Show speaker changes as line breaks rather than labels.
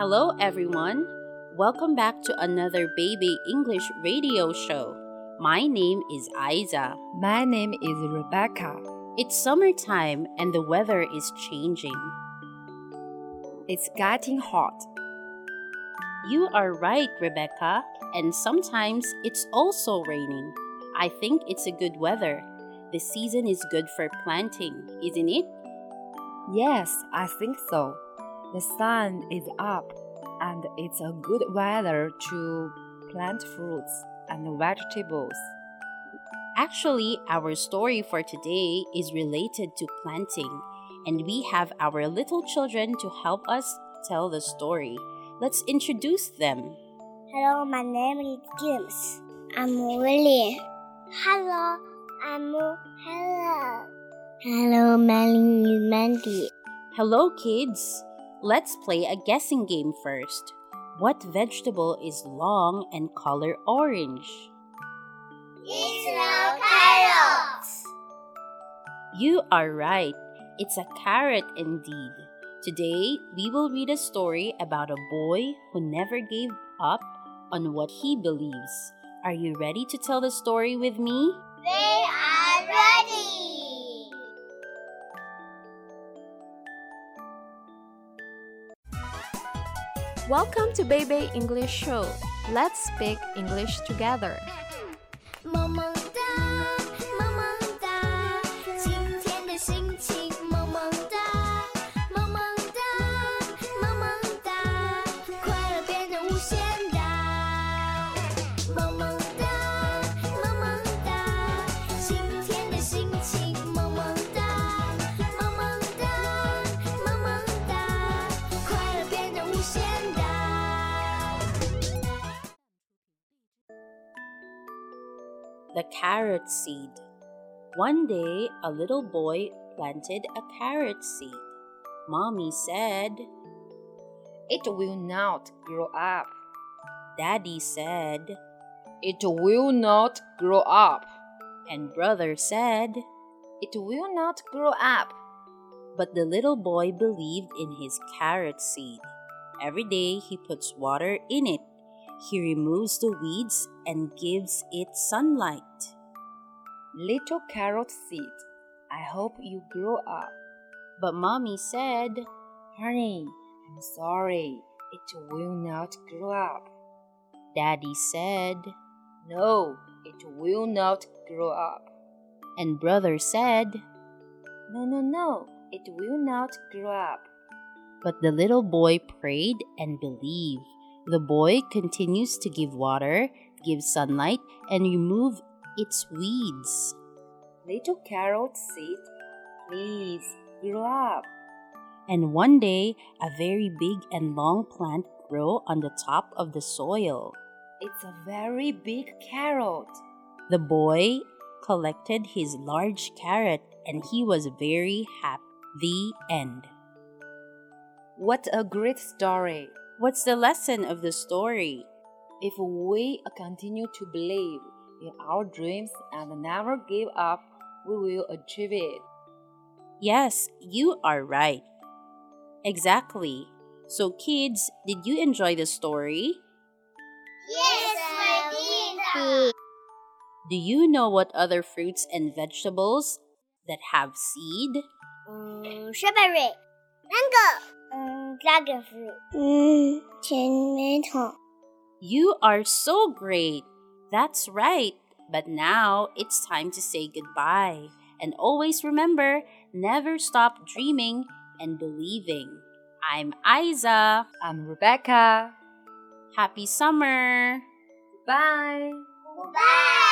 Hello, everyone. Welcome back to another Baby English radio show. My name is Aizza.
My name is Rebecca.
It's summertime and the weather is changing.
It's getting hot.
You are right, Rebecca, and sometimes it's also raining. I think it's a good weather. The season is good for planting, isn't it?
Yes, I think so. The sun is up, and it's a good weather to plant fruits and vegetables.
Actually, our story for today is related to planting, and we have our little children to help us tell the story. Let's introduce them.
Hello, my name is James. I'm William. Hello, I'm Hello. Hello, my name is Mandy.
Hello, kids. Let's play a guessing game first. What vegetable is long and color orange?
It's no carrots.
You are right. It's a carrot indeed. Today, we will read a story about a boy who never gave up on what he believes. Are you ready to tell the story with me?
They are ready.
Welcome to Baby English Show. Let's speak English together.
萌
The carrot seed. One day, a little boy planted a carrot seed. Mommy said,
It will not grow up.
Daddy said,
It will not grow up.
and brother said,
It will not grow up.
But the little boy believed in his carrot seed. Every day he puts water in it. He removes the weeds and gives it sunlight.
Little carrot seed, I hope you grow up.
But mommy said,
Honey, I'm sorry. It will not grow up.
Daddy said,
No, it will not grow up.
and brother said,
No, no, no, it will not grow up.
But the little boy prayed and believed. The boy continues to give water, give sunlight, and remove its weeds.
Little carrot seed, please grow up.
And one day, a very big and long plant grew on the top of the soil.
It's a very big carrot.
The boy collected his large carrot and he was very happy. The end.
What a great story.
What's the lesson of the story?
If we continue to believe in our dreams and never give up, we will achieve it.
Yes, you are right. Exactly. So, kids, did you enjoy the story?
Yes, my did.
Do you know what other fruits and vegetables that have seed?
Mm, 嗯，strawberry，mango，嗯，dragon fruit，嗯，tomato。
You are so great. That's right. But now it's time to say goodbye. And always remember never stop dreaming and believing. I'm Aizza.
I'm Rebecca.
Happy summer.
Bye.
Bye.